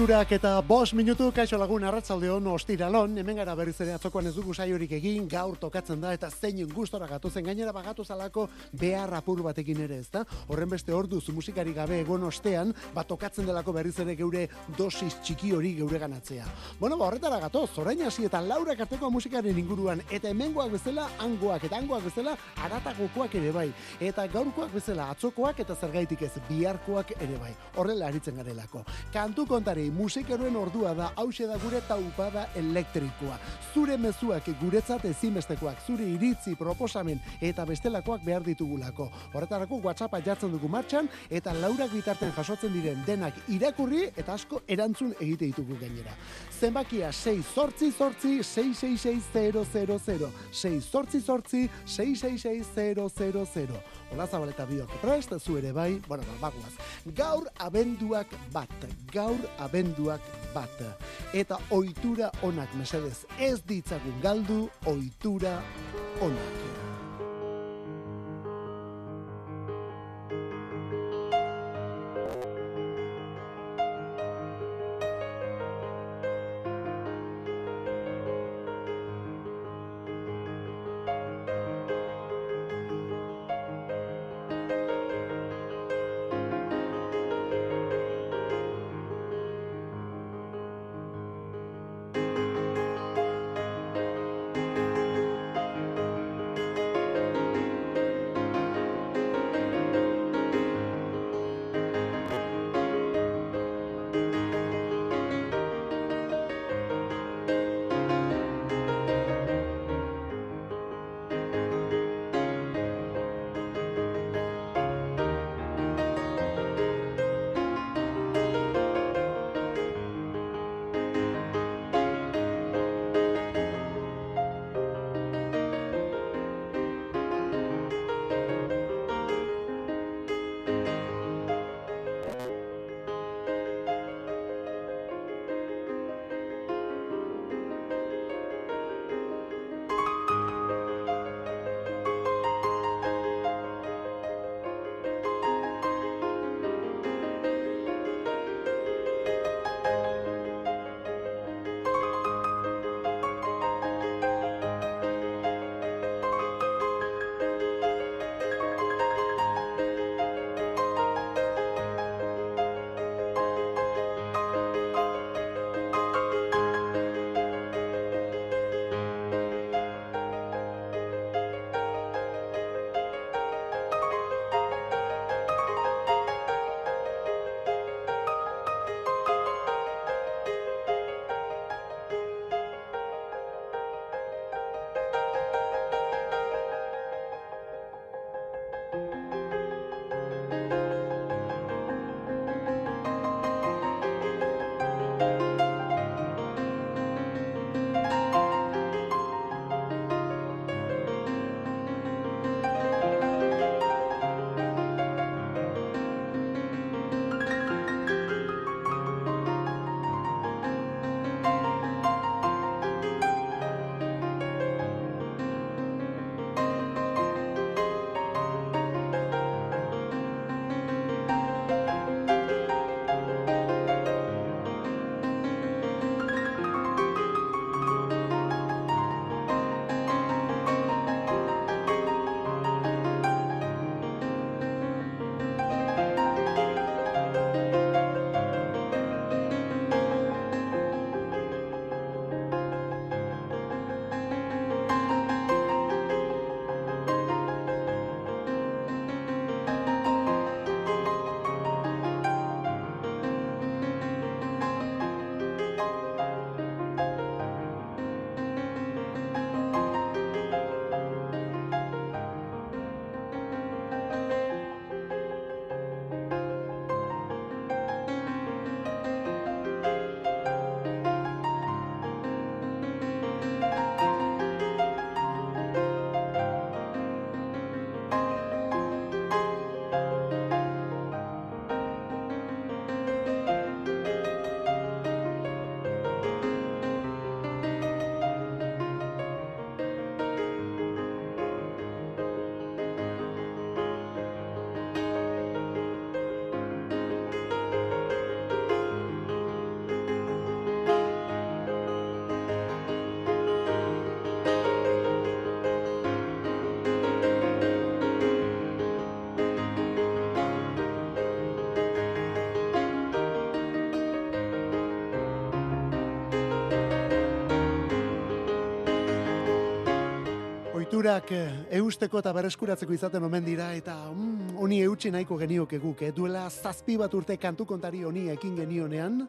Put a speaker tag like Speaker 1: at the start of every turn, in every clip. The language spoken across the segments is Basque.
Speaker 1: Irurak eta bos minutu, kaixo lagun arratzalde hon ostiralon, hemen gara berriz ere atzokoan ez dugu saiorik egin, gaur tokatzen da, eta zein gustora gatozen, gainera bagatu zalako behar apur batekin ere, ez da? Horren beste orduz musikari gabe egon ostean, bat tokatzen delako berriz ere geure dosis txiki hori geure ganatzea. Bueno, ba, horretara gato, zorain hasi eta laura karteko musikaren inguruan, eta hemengoak bezala, angoak, eta angoak bezala, aratagokoak ere bai, eta gaurkoak bezala, atzokoak eta zergaitik ez, biharkoak ere bai, horrela aritzen garelako. Kantu konta kantari, musikeroen ordua da, hause da gure taupada elektrikoa. Zure mezuak guretzat ezinbestekoak, zure iritzi, proposamen eta bestelakoak behar ditugulako. Horretarako WhatsAppa jartzen dugu martxan eta laurak bitarten jasotzen diren denak irakurri eta asko erantzun egite ditugu gainera. Zenbakia 6 sortzi sortzi 666000 6 sortzi sortzi 666000 Ola zabaleta biok prest, zu ere bai, bueno, bagoaz. Gaur abenduak bat, gaur abenduak bat. Eta ohitura onak mesedez ez ditzagun galdu ohitura onak. Urak eh, eusteko eta bereskuratzeko izaten omen dira eta mm, honi eutxi nahiko genioke guk, eh? duela zazpi bat urte kantu kontari honi ekin genionean,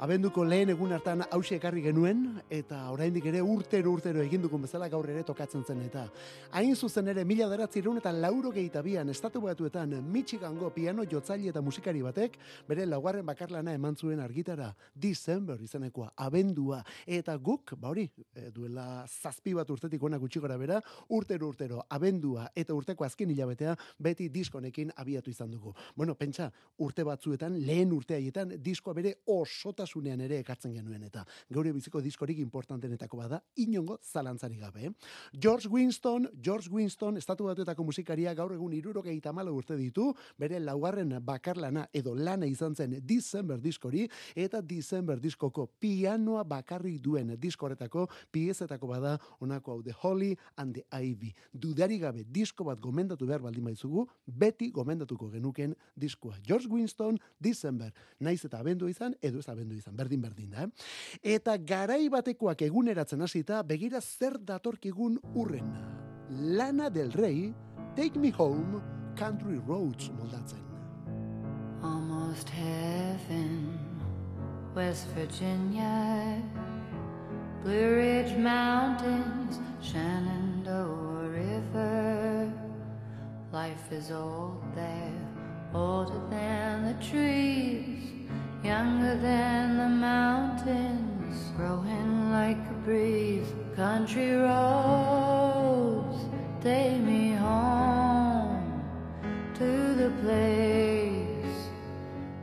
Speaker 1: abenduko lehen egun hartan hausi ekarri genuen, eta oraindik ere urtero urtero egin dukun bezala gaur ere tokatzen zen eta. Hain zuzen ere, mila deratzireun eta lauro gehitabian, estatu batuetan, Michigango piano jotzaile eta musikari batek, bere laugarren bakarlana eman zuen argitara, December izanekoa, abendua, eta guk, ba hori, e, duela zazpi bat urtetik ona gutxi gora bera, urtero urtero, abendua eta urteko azken hilabetea, beti diskonekin abiatu izan dugu. Bueno, pentsa, urte batzuetan, lehen urteaietan, diskoa bere osota osasunean ere ekartzen genuen eta geure biziko diskorik importantenetako bada inongo zalantzari gabe. George Winston, George Winston, estatu batuetako musikaria gaur egun irurogeita malo urte ditu, bere laugarren bakarlana edo lana izan zen December diskori eta December diskoko pianoa bakarri duen diskoretako piezetako bada onako hau The Holly and the Ivy. Dudari gabe disko bat gomendatu behar baldin baizugu, beti gomendatuko genuken diskoa. George Winston, December, naiz eta abendu izan, edo ez abendu izan, berdin berdin da. Eh? Eta garai batekoak eguneratzen hasita begira zer datorkigun urren. Lana del Rey, Take Me Home, Country Roads moldatzen.
Speaker 2: Almost heaven, West Virginia, Blue Ridge Mountains, Shenandoah River. Life is old there, older than the trees. Younger than the mountains, growing like a breeze. Country roads take me home to the place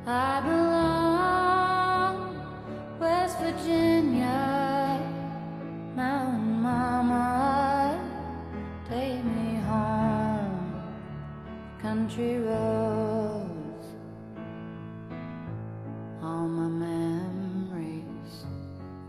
Speaker 2: I belong. West Virginia, Mountain Mama, take me home. Country roads.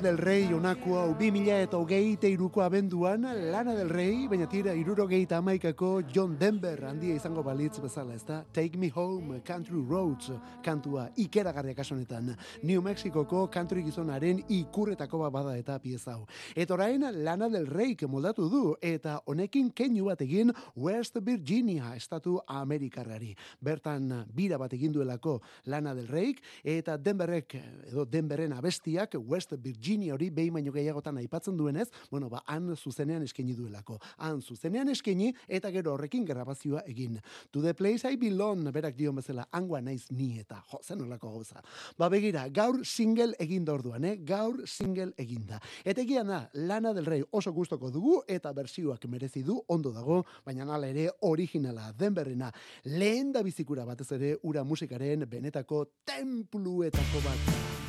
Speaker 1: del Rey onako hau bi mila eta hogeite iruko abenduan, Lana del Rey, baina tira iruro geita amaikako John Denver handia izango balitz bezala, ezta? Take me home, country roads, kantua ikeragarriak asonetan. New Mexicoko country gizonaren ikurretako bada eta pieza hau. Eta orain Lana del Rey moldatu du, eta honekin keinu bat egin West Virginia, estatu Amerikarrari. Bertan bira bat egin duelako Lana del Rey, eta Denverrek, edo Denveren abestiak West Virginia hori behin baino gehiagotan aipatzen duenez, bueno, ba, han zuzenean eskaini duelako. Han zuzenean eskaini eta gero horrekin grabazioa egin. To the place I belong, berak dion bezala, angua naiz ni eta, jo, zen olako gauza. Ba, begira, gaur single egin da orduan, eh? Gaur single egin da. Eta egia na, Lana del Rey oso gustoko dugu eta bersioak merezi du ondo dago, baina nala ere originala denberrena. Lehen da bizikura batez ere ura musikaren benetako templuetako bat.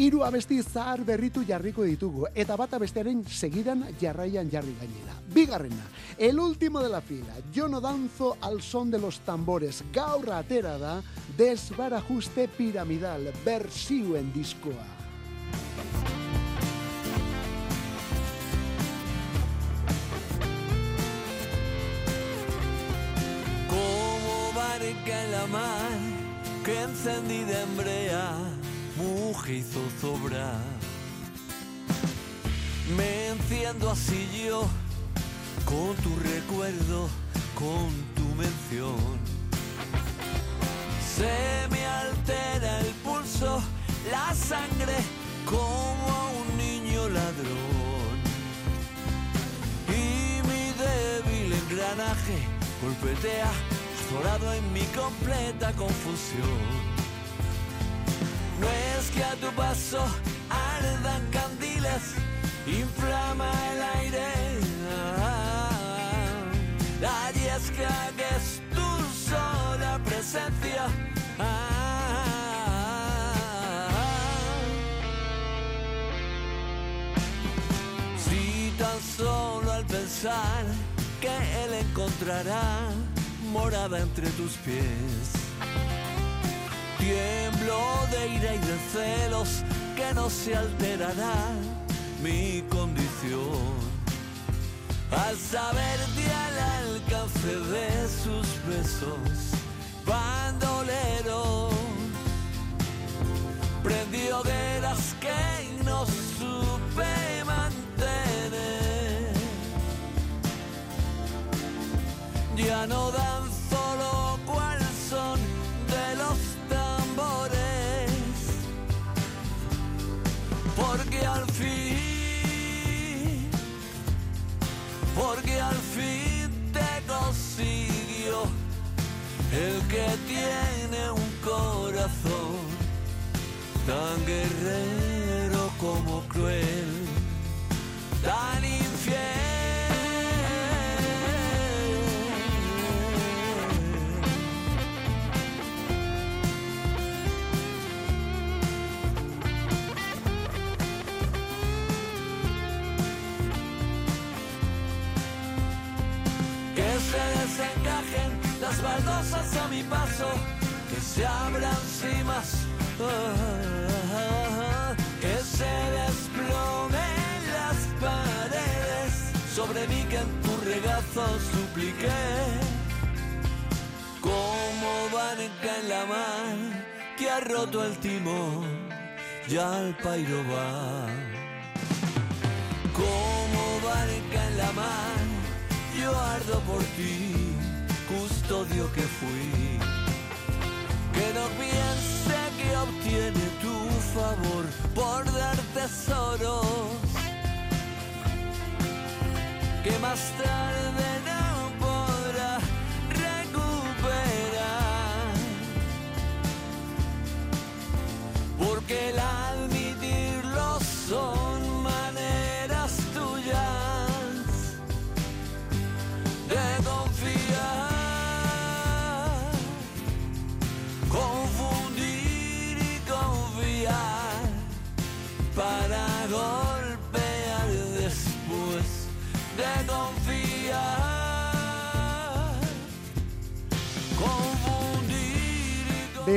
Speaker 1: Hiru abesti zahar berritu jarriko ditugu eta bata bestearen segidan jarraian jarri gainera. Bigarrena, el último de la fila, yo no danzo al son de los tambores, gaur atera da, desbarajuste piramidal, bersioen diskoa.
Speaker 3: Como que encendida en mujer y zozobra. Me enciendo así yo con tu recuerdo, con tu mención. Se me altera el pulso, la sangre como a un niño ladrón. Y mi débil engranaje golpetea azorado en mi completa confusión. No es que a tu paso ardan candiles, inflama el aire. La yesca que es tu sola presencia. Si tan solo al pensar que él encontrará morada entre tus pies. Tiemblo de ira y de celos que no se alterará mi condición. Al saber de al alcance de sus besos, bandolero, prendió hogueras que no supe mantener. Ya no dan porque al fin, porque al fin te consiguió el que tiene un corazón tan guerrero como cruel, tan se desencajen las baldosas a mi paso, que se abran cimas, que se desplomen las paredes. Sobre mí que en tu regazo supliqué, como vaneca en la mar que ha roto el timón, ya al pairo va. Como barca en la mar, yo ardo por ti, custodio que fui. Que no piense que obtiene tu favor por dar tesoros, que más tarde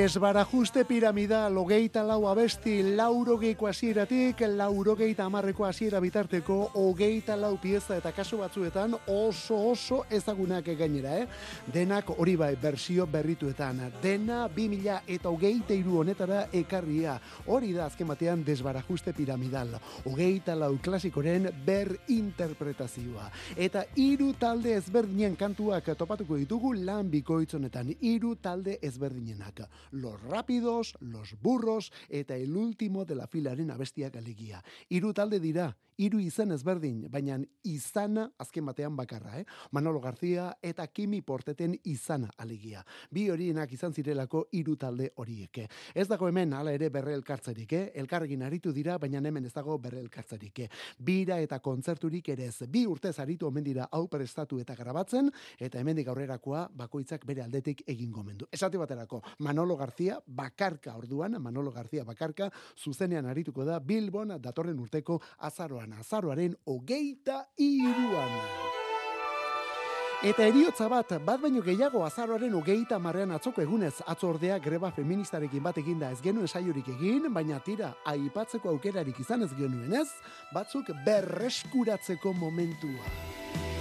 Speaker 1: Desbarajuste piramida, logeita lau abesti, laurogeiko hasieratik, laurogeita amarreko hasiera bitarteko, hogeita lau pieza eta kasu batzuetan oso oso ezagunak gainera, eh? Denak hori bai, bersio berrituetan, dena 2000 eta hogeita iru honetara ekarria. Hori da azken batean desbarajuste piramidal, hogeita lau klasikoren berinterpretazioa. Eta hiru talde ezberdinen kantuak topatuko ditugu lan bikoitzonetan, hiru talde ezberdinenak. Los rápidos, los burros eta el último de la filaren abestiak alegia. Hiru talde dira, hiru izen ezberdin, baina izana azken batean bakarra, eh? Manolo García eta Kimi Porteten izana alegia. Bi horienak izan zirelako hiru talde horiek. Ez dago hemen hala ere berre elkartzerik, eh? Elkarrekin aritu dira, baina hemen ez dago berre elkartzerik. eh? Bira eta kontzerturik ere ez. Bi urtez aritu omen dira hau prestatu eta grabatzen, eta hemendik aurrerakoa bakoitzak bere aldetik egin gomendu. Esate baterako, Manolo García bakarka orduan, Manolo García bakarka zuzenean arituko da Bilbon datorren urteko azaroan, azaroaren hogeita iruan. Eta eriotza bat, bat baino gehiago azaroaren hogeita marrean atzoko egunez atzo ordea greba feministarekin bat eginda ez genuen saiorik egin, baina tira, aipatzeko aukerarik izan ez genuenez, batzuk berreskuratzeko momentua.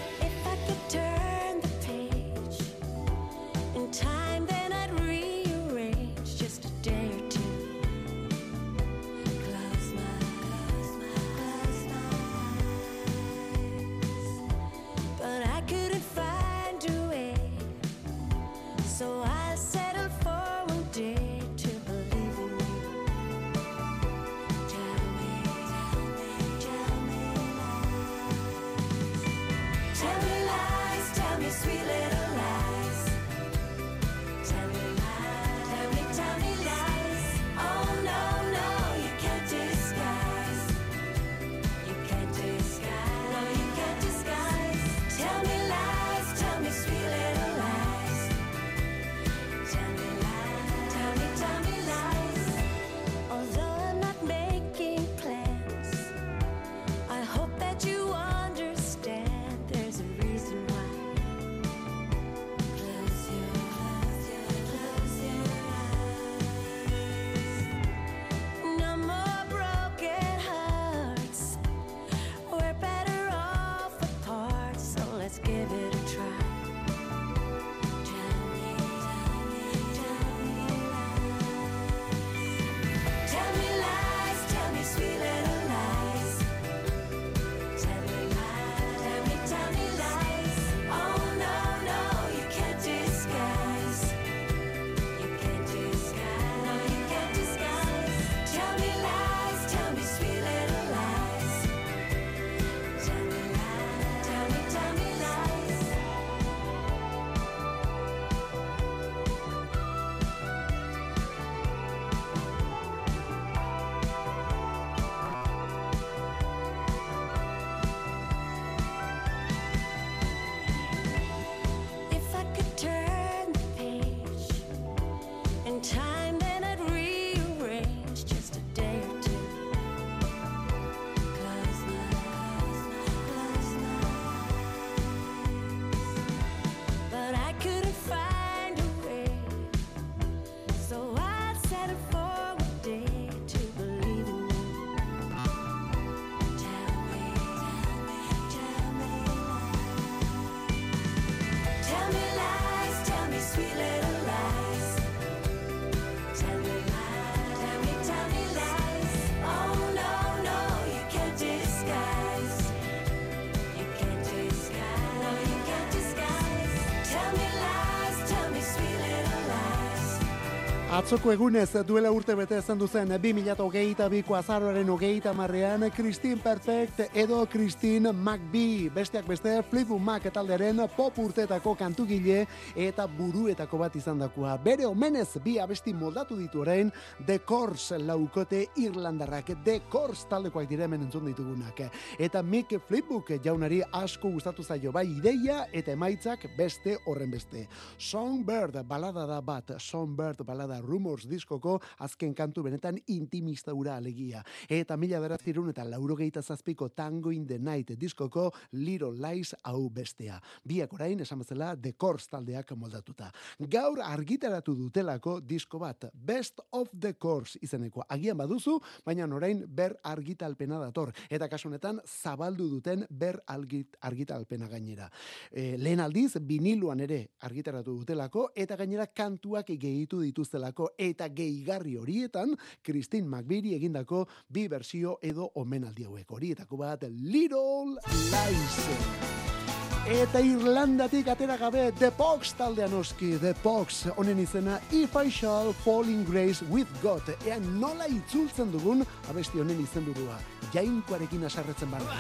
Speaker 1: Atzoko egunez duela urte bete esan duzen 2008 biko azaroaren hogeita marrean Christine Perfect edo Christine McBee besteak beste Fleetwood Mac taldearen pop urtetako kantugile eta buruetako bat izan dakoa. Bere omenez bi abesti moldatu ditu orain The Course laukote Irlandarrak The Course taldekoak dire hemen entzun ditugunak. Eta Mick Fleetwood jaunari asko gustatu zaio bai ideia eta emaitzak beste horren beste. Songbird balada da bat, Songbird balada Rumors diskoko azken kantu benetan intimista ura alegia. Eta mila beratzirun eta laurogeita zazpiko Tango in the Night diskoko Little Lies hau bestea. Biak orain, esan bezala, The Course taldeak moldatuta. Gaur argitaratu dutelako disko bat, Best of the Course izeneko. Agian baduzu, baina orain ber argitalpena dator. Eta kasunetan zabaldu duten ber argit, argitalpena gainera. E, lehen aldiz, viniluan ere argitaratu dutelako, eta gainera kantuak gehitu dituztelako eta gehigarri horietan Christine McVitie egindako bi bersio edo omenaldi hauek horietako bat Little Lies. Eta Irlandatik atera gabe The Pox taldean oski, The Pox honen izena If I Shall Fall in Grace with God. Ea nola itzultzen dugun abesti honen izenburua. Jainkoarekin asarretzen barra.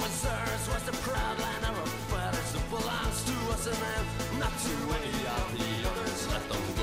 Speaker 3: Was ours, was the proud land of our fathers. It belongs to us and them, not to any of the others. Let them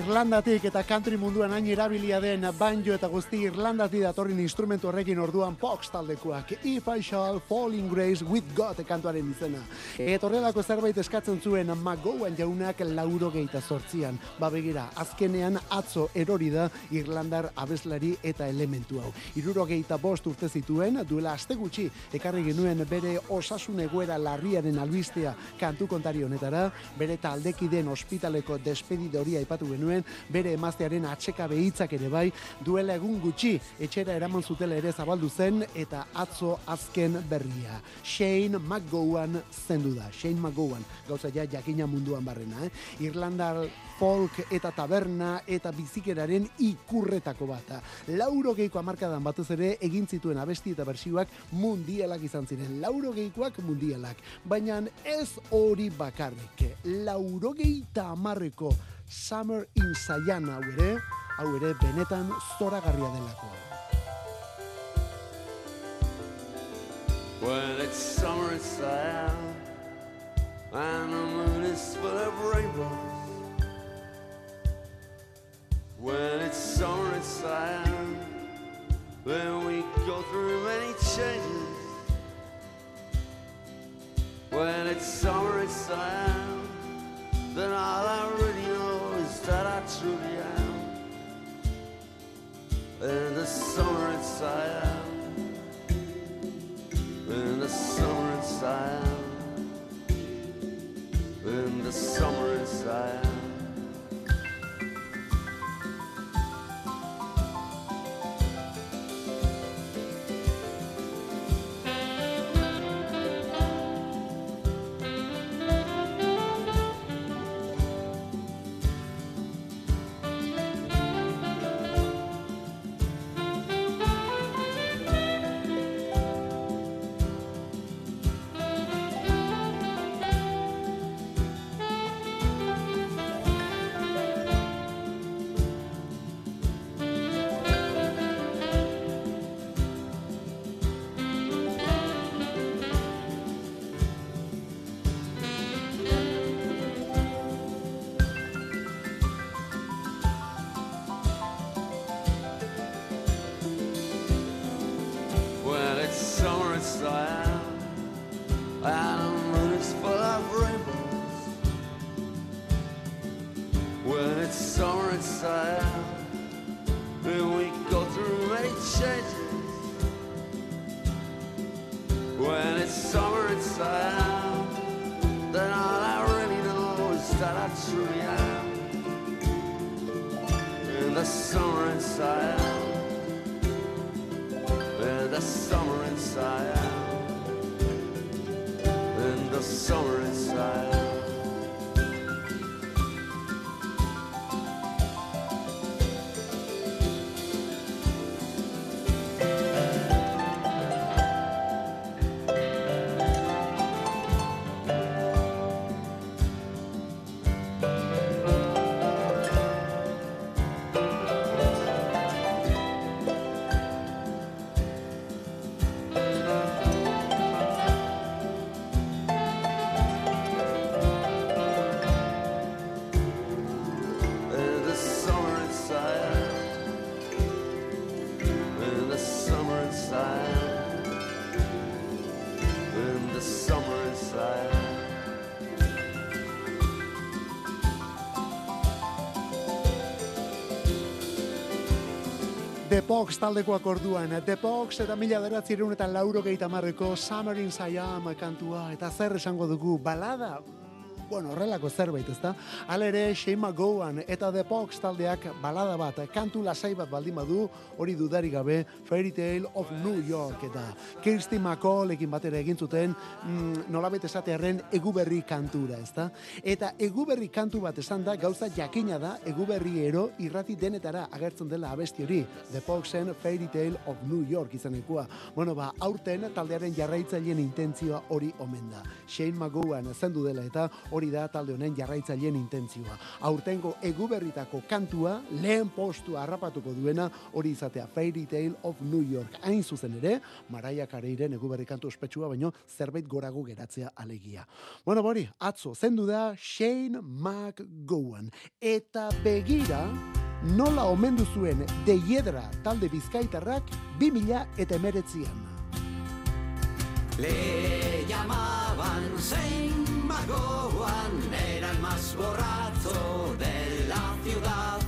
Speaker 1: Irlandatik eta country munduan hain erabilia den banjo eta guzti Irlandatik datorren instrumentu horrekin orduan Fox taldekoak If I Shall Fall in Grace with God kantuaren izena. Eta horrelako zerbait eskatzen zuen McGowan jaunak lauro geita sortzian. Ba begira, azkenean atzo erori da Irlandar abeslari eta elementu hau. Iruro geita bost urte zituen, duela aste gutxi, ekarri genuen bere osasun egoera larriaren albistea kantu kontari honetara, bere taldekideen ospitaleko despedidoria aipatu genuen, bere emaztearen atseka behitzak ere bai, duela egun gutxi, etxera eraman zutela ere zabaldu zen, eta atzo azken berria. Shane McGowan zendu da, Shane McGowan, gauza ja jakina munduan barrena, eh? Irlandar folk eta taberna eta bizikeraren ikurretako bat. Lauro geiko amarkadan batez ere egin zituen abesti eta bersioak mundialak izan ziren. Lauro geikoak mundialak. Baina ez hori bakarrik. Lauro geita amarreko Summer in Sayana hau ere, hau ere benetan zoragarria delako.
Speaker 3: When it's summer inside and the moon is full of rainbows. When it's summer inside, then we go through many changes. When it's summer inside, then all I really know is that I truly am. In the summer inside in the summer inside, in the summer
Speaker 4: out. And we go through many changes. When it's summer inside then all I really know is that I truly am. In the summer inside. In the summer inside. In the summer inside
Speaker 1: Pox taldekoak orduan, The eta mila beratzerun eta lauro marreko Summer in Siam kantua, eta zer esango dugu, balada, bueno, horrelako zerbait, ezta? Hala ere, Shane Goan eta The Pox taldeak balada bat, kantu lasai bat baldin badu, hori dudari gabe, Fairy Tale of New York eta Kirsty McCall ekin batera egin zuten, mm, nolabait esatearren eguberri kantura, ezta? Eta eguberri kantu bat esan da, gauza jakina da, eguberri ero irrati denetara agertzen dela abesti hori, The Poxen Fairy Tale of New York izanekua. Bueno, ba, aurten taldearen jarraitzaileen intentzioa hori omen da. Shane McGowan zendu dela eta hori da talde honen jarraitzaileen intentzioa. Aurtengo eguberritako kantua lehen postua harrapatuko duena hori izatea Fairy Tale of New York. Hain zuzen ere, Mariah Careyren eguberri kantu ospetsua baino zerbait gorago geratzea alegia. Bueno, bori, atzo zendu da Shane McGowan. Eta begira, nola omendu zuen deiedra talde bizkaitarrak 2000 eta emeretzian.
Speaker 4: Le llamaban Saint Magowan, era el más borracho de la ciudad.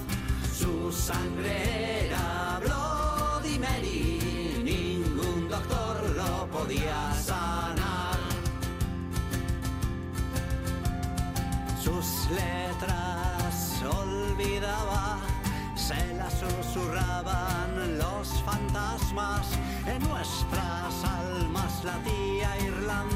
Speaker 4: Su sangre era Bloody Mary, ningún doctor lo podía sanar. Sus letras olvidaba, se las susurraban los fantasmas en nuestras almas. La tía Irlanda,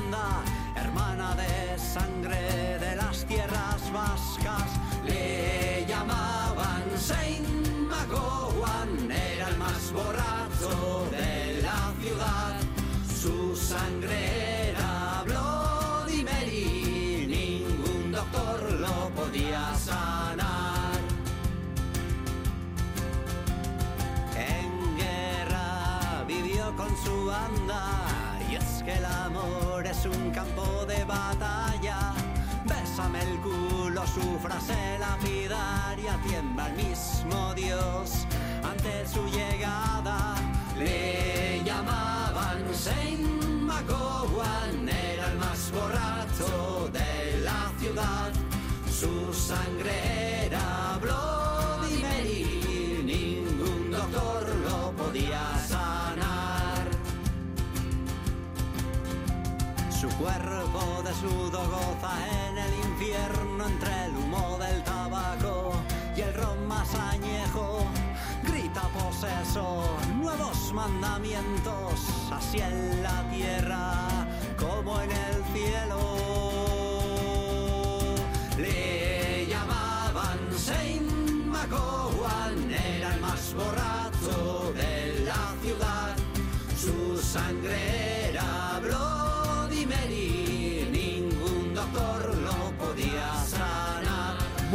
Speaker 4: y es que el amor es un campo de batalla. Bésame el culo, su frase lapidaria tiembla el mismo Dios ante su llegada. Le llamaban Saint Magowan, era el más borracho de la ciudad. Su sangre cuerpo desnudo goza en el infierno entre el humo del tabaco y el ron más añejo. Grita poseso, nuevos mandamientos, así en la tierra como en el cielo.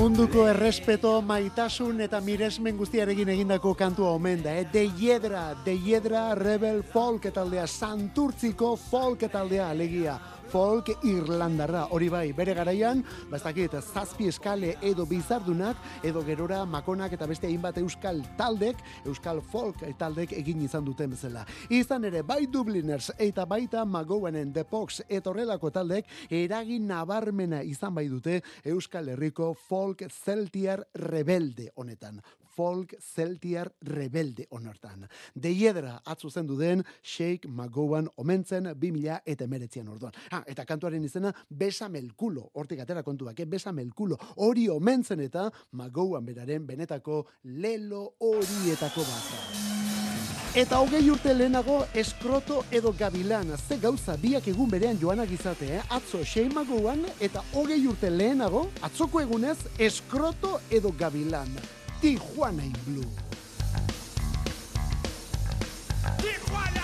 Speaker 1: Munduko errespeto, maitasun eta miresmen guztiarekin egindako kantua omen da, eh? De Hiedra, De Hiedra Rebel Folk taldea, Santurtziko Folk taldea, alegia. Folk irlandarra, hori bai, bere garaian, bastakit, zazpi eskale edo bizardunak, edo gerora makonak eta beste hainbat euskal taldek, euskal folk taldek egin izan duten bezala. Izan ere, bai Dubliners eta baita Magowanen The Pox etorrelako taldek eragin nabarmena izan bai dute Euskal Herriko folk celtiar rebelde honetan. Folk celtiar rebelde honetan. Deiedra atzu zendu den Shake McGowan omentzen 2000 eta emeretzian orduan. Ha, eta kantuaren izena Besame el culo. Hortik atera kontuak, eh? Besame el culo. Hori omentzen eta McGowan beraren benetako lelo horietako bat. Eta hogei urte lehenago eskroto edo gabilan. Ze gauza biak egun berean joanak izate, eh? Atzo Shane McGowan eta hogei urte lehenago, atzoko egunez eskroto edo gabilan. Tijuana in Blue.
Speaker 5: Tijuana.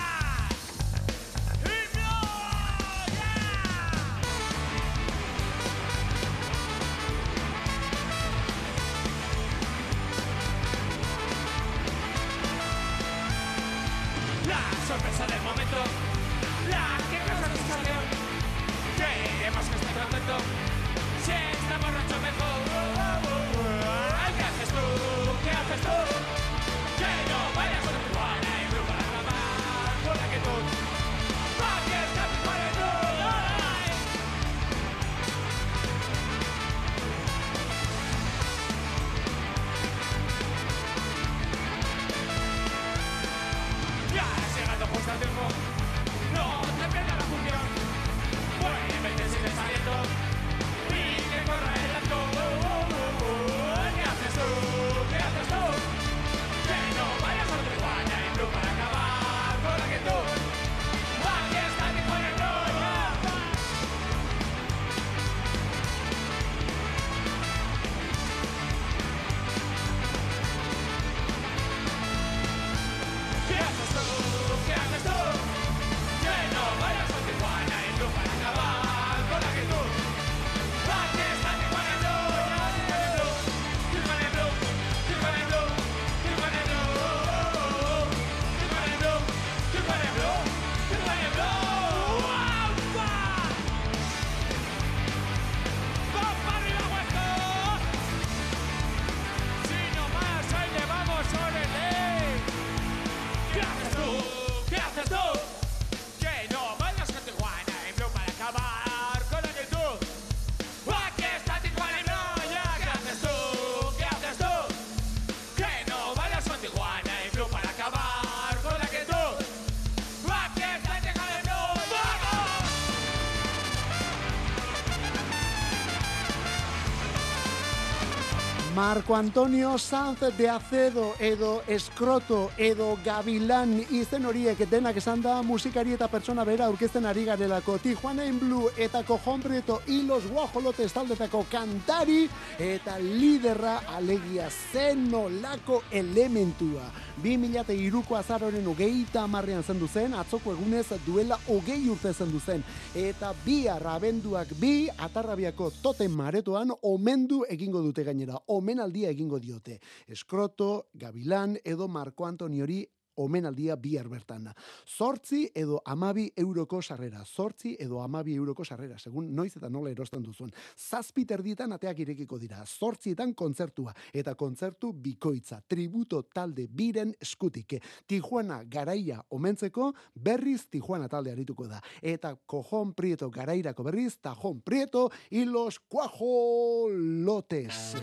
Speaker 1: Marco Antonio Sanz de Acedo edo Escroto edo Gavilán izen horiek denak esan da musikari eta pertsona bera aurkezten ari garelako Tijuana in Blue eta Cojon Prieto y los Guajolotes taldetako kantari eta liderra alegia zen nolako elementua. 2002ko azaroren hogeita amarrean zendu zen, atzoko egunez duela hogei urte zendu zen. Eta bi abenduak bi, atarrabiako toten maretoan, omendu egingo dute gainera, omenaldia egingo diote. Eskroto, Gabilan edo Marco Antoniori omenaldia bihar bertan. Zortzi edo amabi euroko sarrera. Zortzi edo amabi euroko sarrera, segun noiz eta nola erosten duzuen. Zazpi terdietan ateak irekiko dira. Zortzietan kontzertua eta kontzertu bikoitza. Tributo talde biren eskutik. Tijuana garaia omentzeko berriz Tijuana talde arituko da. Eta Cojon Prieto garairako berriz Tajón Prieto y los Cuajolotes.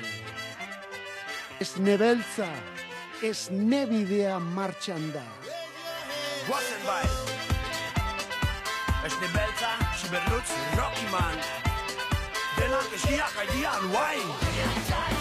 Speaker 1: Esnebeltza, esnebidea martxan da.
Speaker 6: Guazen bai. Esne beltza, siberlutz, Rocky Man. Denak eskiak aidian, guai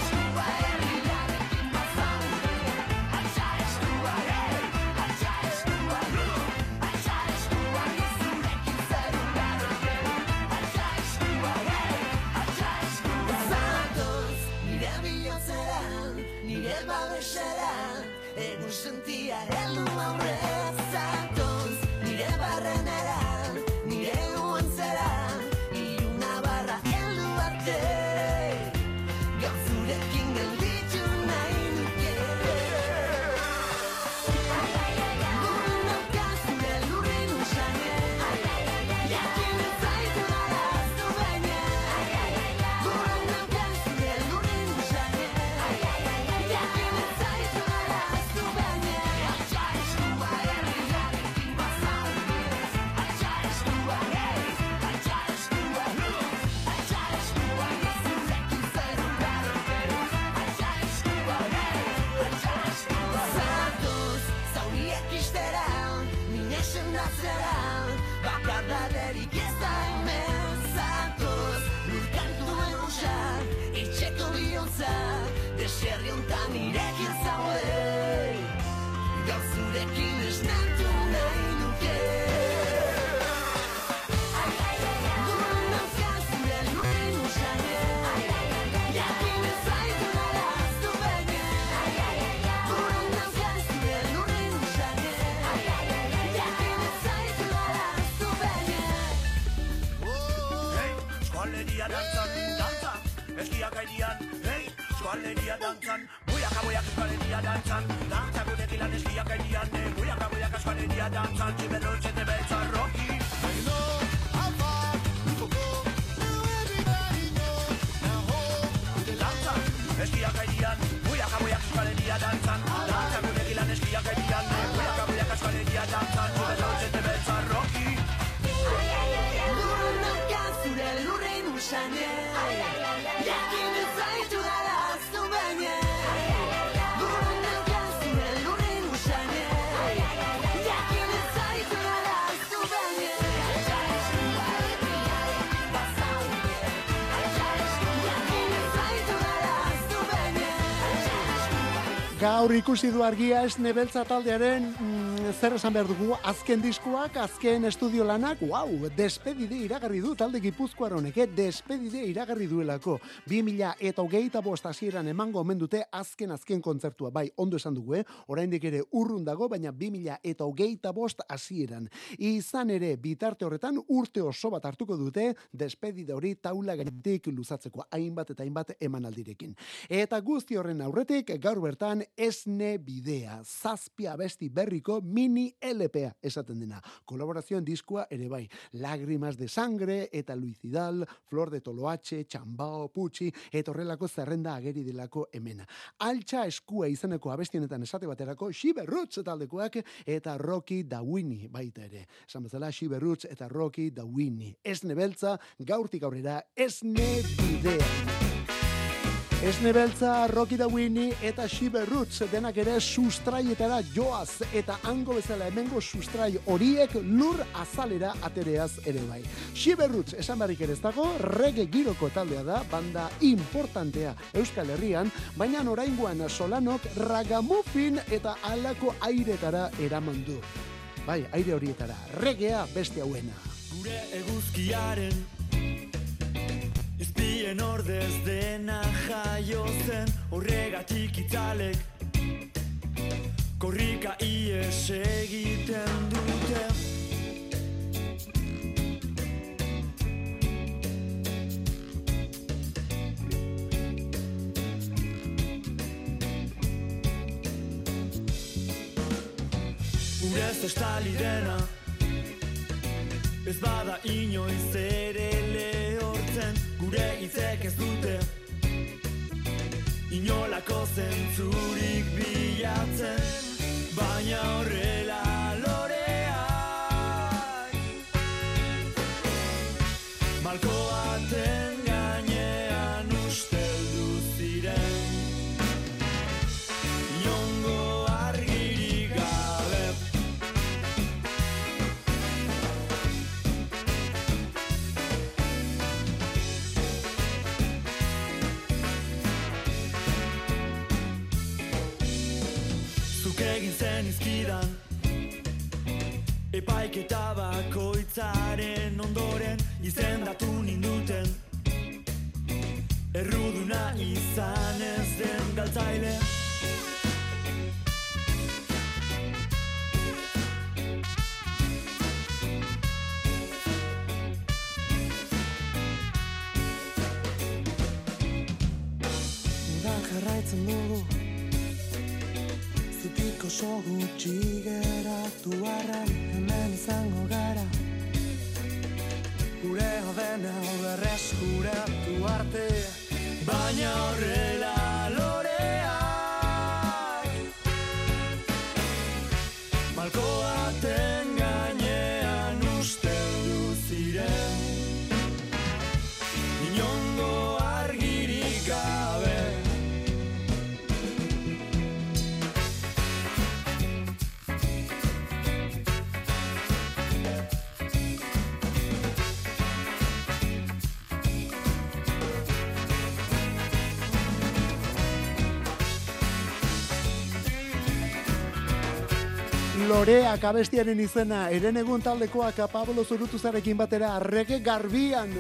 Speaker 7: Gaur
Speaker 1: ikusi du argia esne beltza taldearen mm, zer esan behar dugu azken diskuak, azken estudio lanak, wow, despedide iragarri du talde gipuzkoar honek, eh? despedide iragarri duelako. 2000 eta hogeita bost hasieran emango omen dute azken azken kontzertua, bai, ondo esan dugu, eh? oraindik ere urrun dago, baina 2000 eta hogeita bost hasieran. Izan ere, bitarte horretan urte oso bat hartuko dute despedide hori taula gainetik luzatzeko hainbat eta hainbat emanaldirekin. Eta guzti horren aurretik, gaur bertan esne bidea, zazpia besti berriko mini LPA esaten dena. Kolaborazioen diskoa ere bai, Lágrimas de Sangre eta Luicidal, Flor de Toloache, Txambao, Pucci, eta horrelako zerrenda ageri delako hemena. Altxa eskua izeneko abestienetan esate baterako, Xiberrutz taldekoak eta Rocky Dawini baita ere. Esan bezala, Xiberrutz eta Rocky Dawini. Esne beltza, gaurtik aurrera, esne bidea. Esne beltza, Rocky da Winnie eta Shiver Roots denak ere sustraietara joaz eta hango bezala hemengo sustrai horiek lur azalera atereaz ere bai. Shiver Roots esan barrik ere ez dago, reggae giroko taldea da, banda importantea Euskal Herrian, baina oraingoan solanok ragamuffin eta alako airetara eraman du. Bai, aire horietara, regea beste hauena.
Speaker 8: Gure eguzkiaren Izpien ordez dena jaio zen Horregatik itzalek. Korrika ies egiten dute. Urez estali dena Ez bada inoiz ere lehortzen Gure hitzek ez dute. Inolako zentzurik bilatzen Baina horrela Loreak
Speaker 1: abestiaren izena, eren egun taldekoak Pablo Zurutuzarekin batera, rege garbian.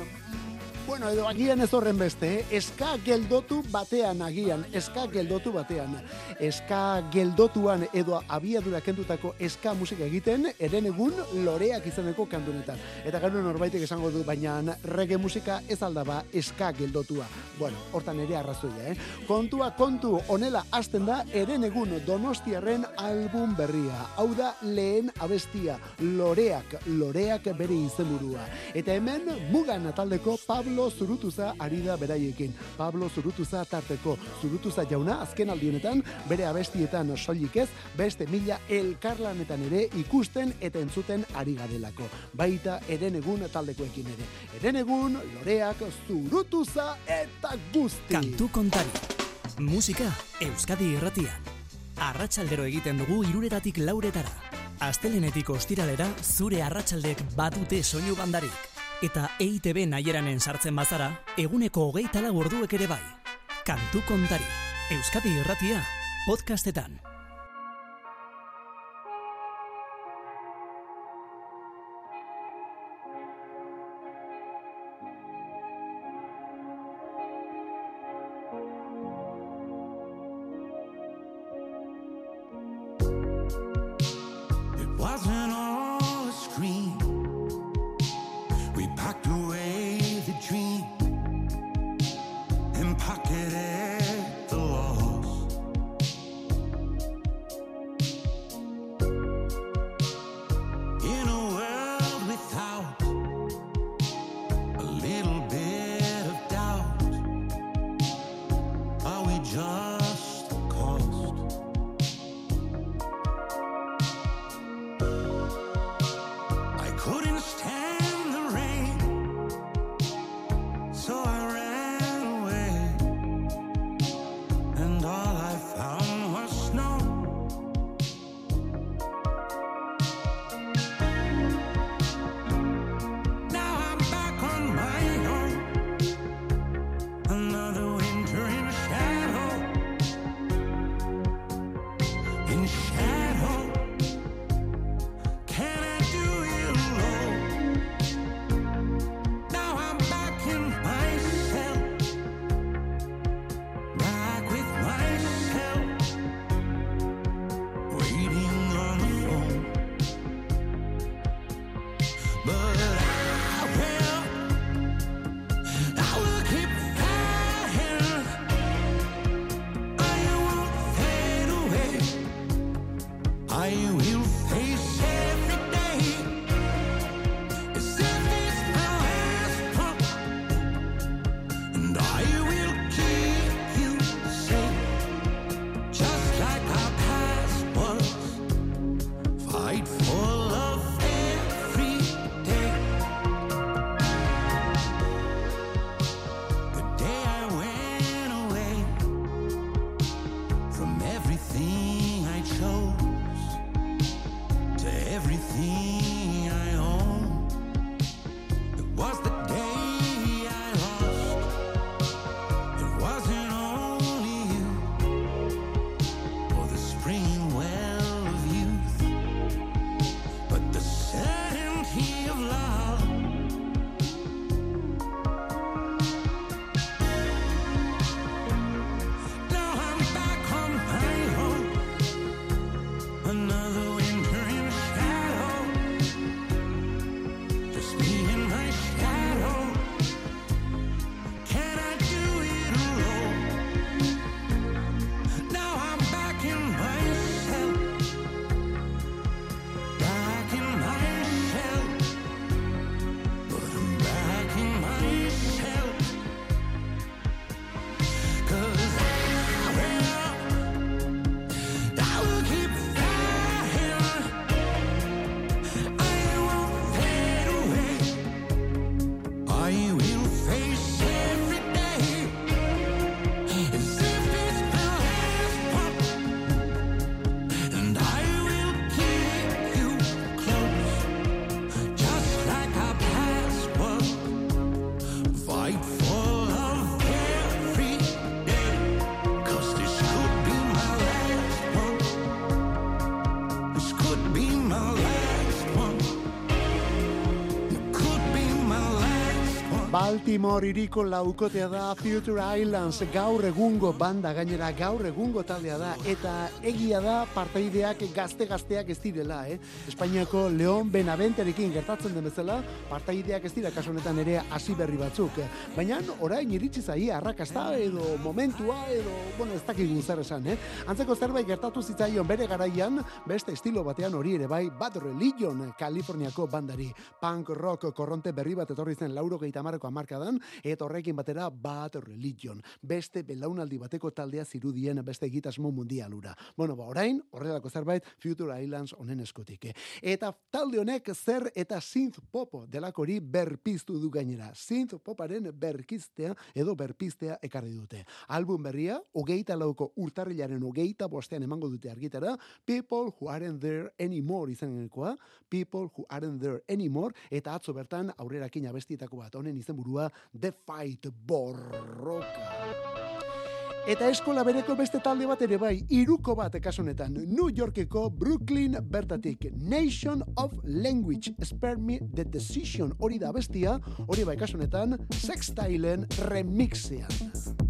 Speaker 1: Bueno, edo agian ez horren beste, eh? eska geldotu batean agian, eska geldotu batean. Eska geldotuan edo abiadura kendutako eska musika egiten, eren egun loreak izeneko kandunetan. Eta gero norbaitek esango du, baina reggae musika ez aldaba eska geldotua. Bueno, hortan ere arrazoia, eh? Kontua kontu honela hasten da, eren egun donostiarren album berria. Hau da lehen abestia, loreak, loreak bere izenburua. Eta hemen mugan taldeko Pablo Zurutuza ari da beraiekin. Pablo Zurutuza tarteko. Zurutuza jauna azken aldienetan bere abestietan soilik ez, beste mila elkarlanetan ere ikusten eta entzuten ari garelako. Baita eren egun taldekoekin ere. Eren egun, loreak, Zurutuza eta guzti.
Speaker 9: Kantu kontari. Musika Euskadi irratian. Arratsaldero egiten dugu iruretatik lauretara. Astelenetik ostiralera zure arratsaldek batute soinu bandarik. Eta EITB naieranen sartzen bazara, eguneko hogeita lau orduek ere bai. Kantu kontari. Euskadi irratia, podcastetan.
Speaker 1: Baltimore iriko laukotea da Future Islands. Gaur egungo banda gainera gaur egungo taldea da. Eta egia da partaideak gazte gazteak ez direla eh? Espainiako Leon Benaventerekin gertatzen den bezala partaideak ez dira kasu honetan ere hasi berri batzuk. Baina orain iritsi zaie arrakasta edo momentua edo bueno ez dakigu zer esan eh? Antzeko zerbait gertatu zitzaion bere garaian beste estilo batean hori ere bai Bad Religion Kaliforniako bandari. Punk rock korronte berri bat etorri zen 80ko hamar hamarkadan, eta horrekin batera bat religion, beste belaunaldi bateko taldea zirudien beste egitasmo mundialura. Bueno, ba, orain, horrelako zerbait Future Islands honen eskutik. Eta talde honek zer eta synth popo delakori berpiztu du gainera. Synth poparen berkiztea edo berpiztea ekarri dute. Album berria, hogeita lauko urtarrilaren hogeita bostean emango dute argitara, People Who Aren't There Anymore izanekoa, People Who Aren't There Anymore, eta atzo bertan aurrerakin abestitako bat, honen izen izenburua The Fight Borroka. Eta eskola bereko beste talde bat ere bai, iruko bat ekasunetan, New Yorkeko Brooklyn bertatik, Nation of Language, Spare Me the Decision, hori da bestia, hori bai kasunetan, Sextilen remixean.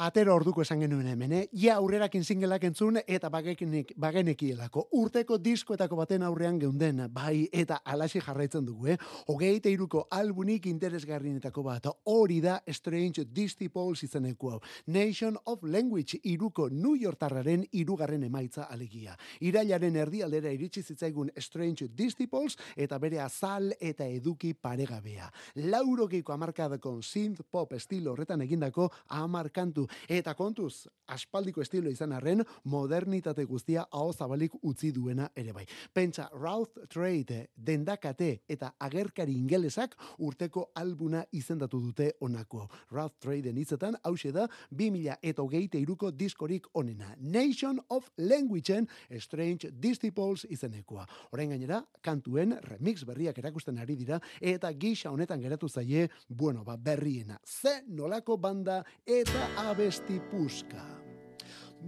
Speaker 1: Atero orduko esan genuen hemen, eh? Ja aurrerakin singelak entzun eta bagenik, bagenekielako. Urteko diskoetako baten aurrean geunden, bai, eta alaxi jarraitzen dugu, eh? Hogeita iruko albunik interesgarrienetako bat, hori da Strange Disciples izeneko hau. Nation of Language iruko New Yorkarraren irugarren emaitza alegia. Irailaren erdialdera iritsi zitzaigun Strange Disciples eta bere azal eta eduki paregabea. Laurogeiko amarkadako synth pop estilo horretan egindako amarkantu eta kontuz aspaldiko estilo izan arren modernitate guztia hau zabalik utzi duena ere bai. Pentsa Routh Trade, Dendakate eta agerkari ingelesak urteko albuna izendatu dute onako. Routh Trade hitzetan hause da 2000 eta hogeite iruko diskorik onena. Nation of Languageen Strange Disciples izenekoa. Orain gainera, kantuen remix berriak erakusten ari dira eta gisa honetan geratu zaie, bueno, ba, berriena. Ze nolako banda eta abesti puska.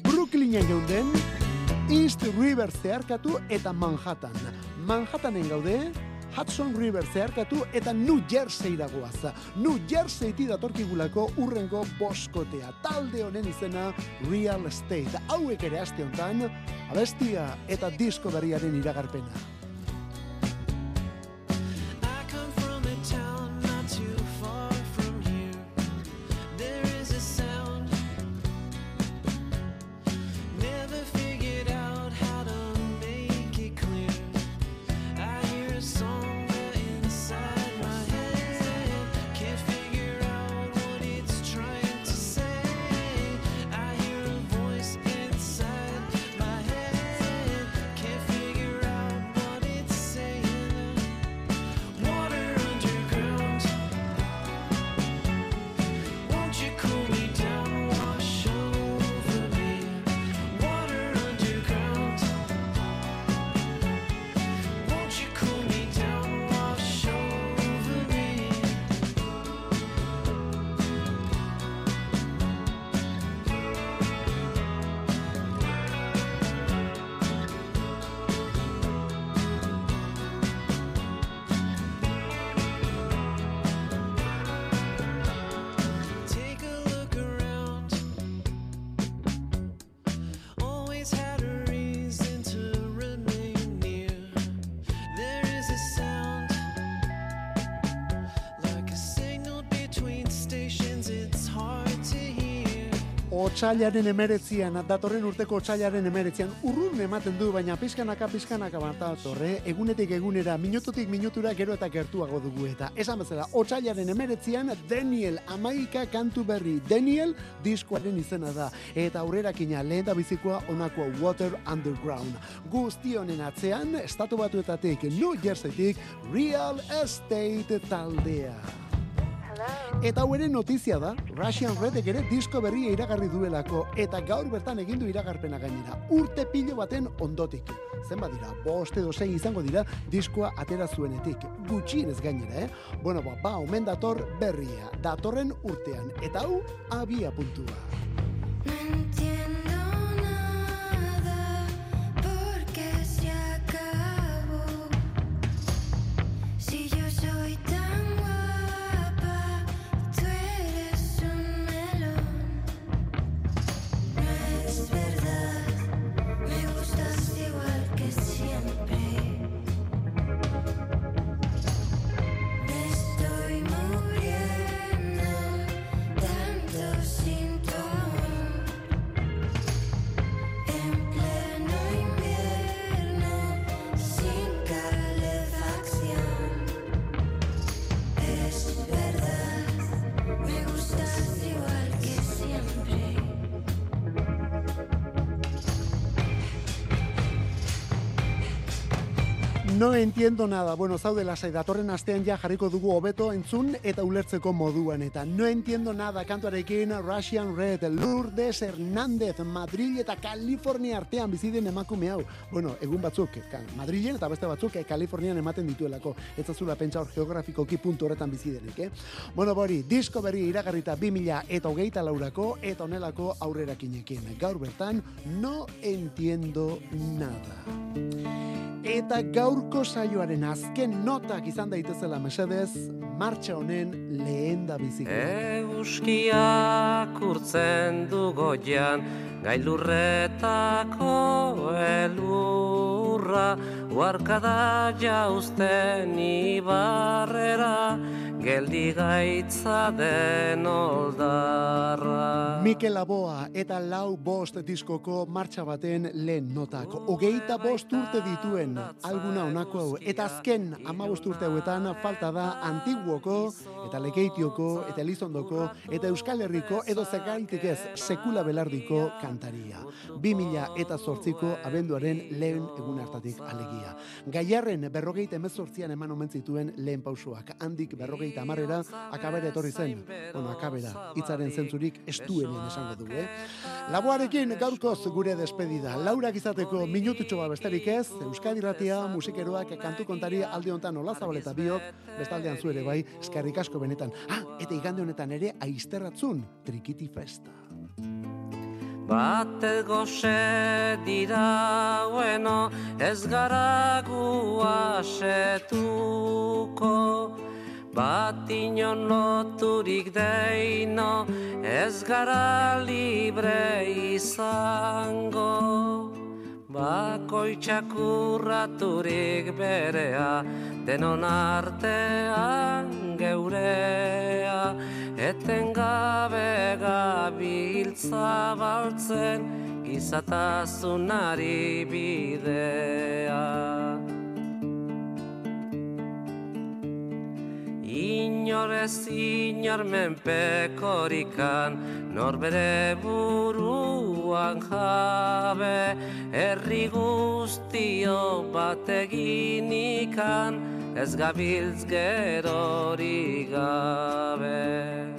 Speaker 1: Brooklynen geunden, East River zeharkatu eta Manhattan. Manhattanen gaude, Hudson River zeharkatu eta New Jersey dagoaz. New Jersey datorkigulako urrengo boskotea. Talde honen izena Real Estate. Hauek ere aste honetan, abestia eta disko berriaren iragarpena. Otsailaren emeretzian, datorren urteko otsailaren emeretzian, urrun ematen du, baina pizkanaka pizkanaka bat datorre, egunetik egunera, minututik minutura gero eta gertuago dugu eta. Esan bezala, otsailaren emeretzian, Daniel amaika kantu berri. Daniel diskoaren izena da. Eta aurrerakina lehen da bizikoa onako Water Underground. Guzti honen atzean, estatu batuetatik, New Jerseytik, Real Estate taldea. Eta hau ere notizia da, Russian Redek ere disko berria iragarri duelako, eta gaur bertan egin du iragarpena gainera, urte pilo baten ondotik. Zenbat dira, bost edo sei izango dira diskoa atera zuenetik, gutxienez gainera, eh? Bueno, ba, ba, omen dator berria, datorren urtean, eta hau abia puntua.
Speaker 2: No entiendo nada.
Speaker 1: Bueno, zaude lasai datorren astean ja jarriko dugu hobeto entzun eta ulertzeko moduan eta no entiendo nada kantuarekin Russian Red Lourdes Hernández Madrid eta California artean bizi den emakume hau. Bueno, egun batzuk Madrilen eta beste batzuk eh, Kalifornian ematen dituelako. Ez zazula pentsa hor geografikoki puntu horretan bizi denik, eh? Bueno, bori, disko berri iragarrita 2000 eta hogeita laurako eta onelako aurrerakinekin. Gaur bertan, no entiendo nada. Eta gaurko saioaren azken notak izan daitezela mesedez, martxa honen lehen da biziko.
Speaker 10: Euskiak urtzen du goian, gailurretako elurra, uarkada jauzten ibarrera, geldi gaitza den oldarra.
Speaker 1: Mikel Laboa eta lau bost diskoko martxa baten lehen notak. Hogeita bost urte dituen alguna honako hau. Eta azken amabost urte hauetan falta da Antiguoko eta Lekeitioko eta Elizondoko eta Euskal Herriko edo zegaitik ez sekula belardiko kantaria. 2000 eta zortziko abenduaren lehen egun hartatik alegia. Gaiarren berrogeita emezortzian eman omen zituen lehen pausoak. Handik berrogeita amarrera akabera etorri zen. Bueno, akabera, hitzaren zentzurik estuenen esango dugu, eh? Laboarekin gaurkoz gure despedida. Laurak izateko minututxo bat besterik ez, Euskadi Ratia, musikeroak, kantu kontari alde honetan nola zabaleta biok, bestaldean zu ere bai, eskerrik asko benetan. Ah, eta igande honetan ere aizterratzun, trikiti festa.
Speaker 10: Bate goxe dira bueno, ez gara gu asetuko. Bat inon loturik deino, ez gara libre izango. Bakoitzak urraturik berea, denon artean geurea, etengabe gabiltza baltzen, gizatasunari bidea. Inorez inor menpekorikan, norbere buruan jabe, herri guztio bateginikan, ez gabiltz gerori gabe.